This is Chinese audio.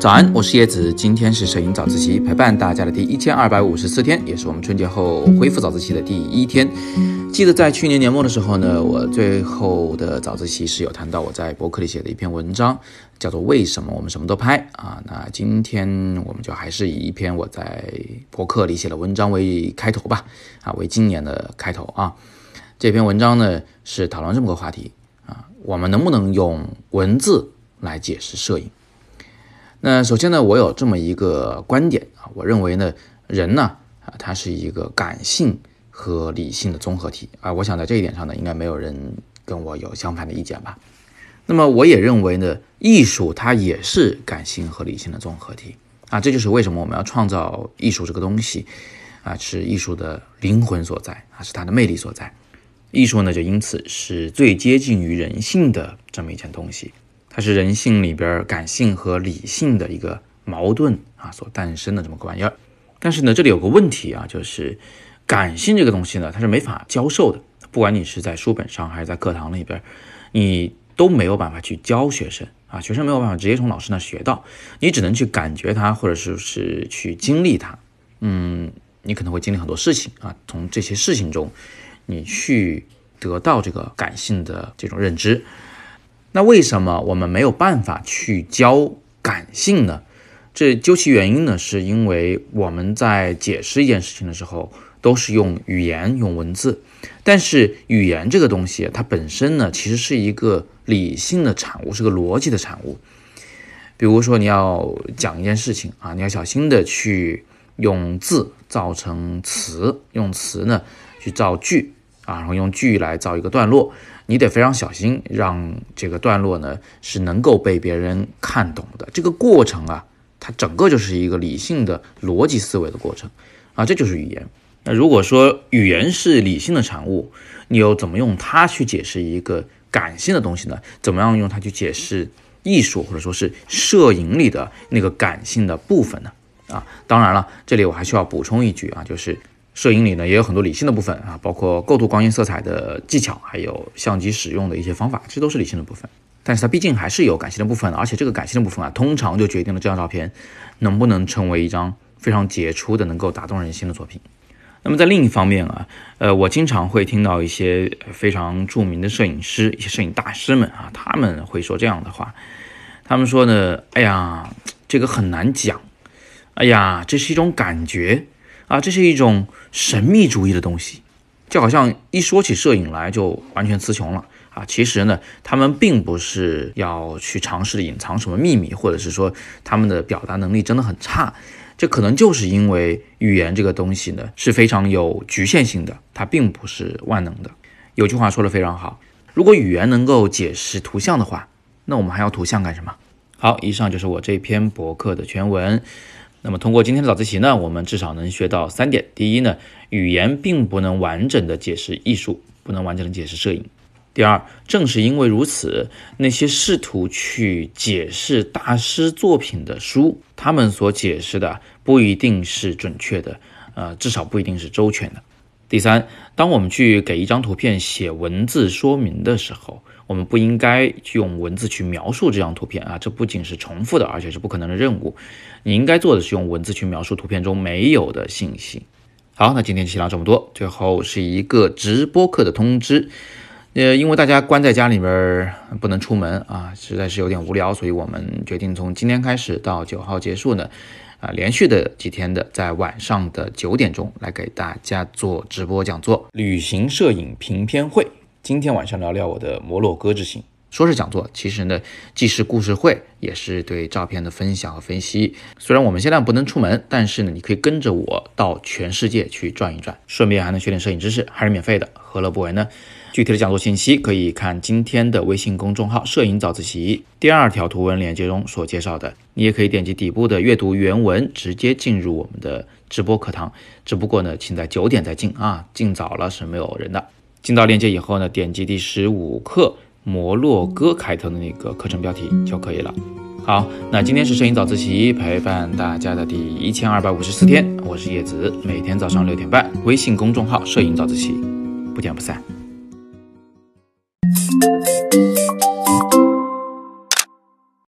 早安，我是叶子，今天是摄影早自习陪伴大家的第一千二百五十四天，也是我们春节后恢复早自习的第一天。记得在去年年末的时候呢，我最后的早自习是有谈到我在博客里写的一篇文章，叫做《为什么我们什么都拍》啊。那今天我们就还是以一篇我在博客里写的文章为开头吧，啊，为今年的开头啊。这篇文章呢是讨论这么个话题啊，我们能不能用文字来解释摄影？那首先呢，我有这么一个观点啊，我认为呢，人呢啊，他是一个感性和理性的综合体啊。我想在这一点上呢，应该没有人跟我有相反的意见吧。那么我也认为呢，艺术它也是感性和理性的综合体啊。这就是为什么我们要创造艺术这个东西啊，是艺术的灵魂所在啊，是它的魅力所在。艺术呢，就因此是最接近于人性的这么一件东西。它是人性里边感性和理性的一个矛盾啊所诞生的这么个玩意儿，但是呢，这里有个问题啊，就是感性这个东西呢，它是没法教授的，不管你是在书本上还是在课堂里边，你都没有办法去教学生啊，学生没有办法直接从老师那学到，你只能去感觉它，或者是是去经历它，嗯，你可能会经历很多事情啊，从这些事情中，你去得到这个感性的这种认知。那为什么我们没有办法去教感性呢？这究其原因呢，是因为我们在解释一件事情的时候，都是用语言、用文字。但是语言这个东西，它本身呢，其实是一个理性的产物，是个逻辑的产物。比如说，你要讲一件事情啊，你要小心的去用字造成词，用词呢去造句啊，然后用句来造一个段落。你得非常小心，让这个段落呢是能够被别人看懂的。这个过程啊，它整个就是一个理性的逻辑思维的过程啊，这就是语言。那如果说语言是理性的产物，你又怎么用它去解释一个感性的东西呢？怎么样用它去解释艺术或者说是摄影里的那个感性的部分呢？啊，当然了，这里我还需要补充一句啊，就是。摄影里呢也有很多理性的部分啊，包括构图、光线、色彩的技巧，还有相机使用的一些方法，这都是理性的部分。但是它毕竟还是有感性的部分，而且这个感性的部分啊，通常就决定了这张照片能不能成为一张非常杰出的、能够打动人心的作品。那么在另一方面啊，呃，我经常会听到一些非常著名的摄影师、一些摄影大师们啊，他们会说这样的话，他们说呢，哎呀，这个很难讲，哎呀，这是一种感觉。啊，这是一种神秘主义的东西，就好像一说起摄影来就完全词穷了啊。其实呢，他们并不是要去尝试隐藏什么秘密，或者是说他们的表达能力真的很差。这可能就是因为语言这个东西呢是非常有局限性的，它并不是万能的。有句话说的非常好，如果语言能够解释图像的话，那我们还要图像干什么？好，以上就是我这篇博客的全文。那么通过今天的早自习呢，我们至少能学到三点。第一呢，语言并不能完整的解释艺术，不能完整的解释摄影。第二，正是因为如此，那些试图去解释大师作品的书，他们所解释的不一定是准确的，呃，至少不一定是周全的。第三，当我们去给一张图片写文字说明的时候，我们不应该用文字去描述这张图片啊，这不仅是重复的，而且是不可能的任务。你应该做的是用文字去描述图片中没有的信息。好，那今天就先聊这么多。最后是一个直播课的通知，呃，因为大家关在家里边不能出门啊，实在是有点无聊，所以我们决定从今天开始到九号结束呢，啊，连续的几天的在晚上的九点钟来给大家做直播讲座，旅行摄影评片会。今天晚上聊聊我的摩洛哥之行。说是讲座，其实呢，既是故事会，也是对照片的分享和分析。虽然我们现在不能出门，但是呢，你可以跟着我到全世界去转一转，顺便还能学点摄影知识，还是免费的，何乐不为呢？具体的讲座信息可以看今天的微信公众号“摄影早自习”第二条图文链接中所介绍的。你也可以点击底部的阅读原文，直接进入我们的直播课堂。只不过呢，请在九点再进啊，进早了是没有人的。进到链接以后呢，点击第十五课摩洛哥开头的那个课程标题就可以了。好，那今天是摄影早自习陪伴大家的第一千二百五十四天，我是叶子，每天早上六点半，微信公众号摄影早自习，不见不散。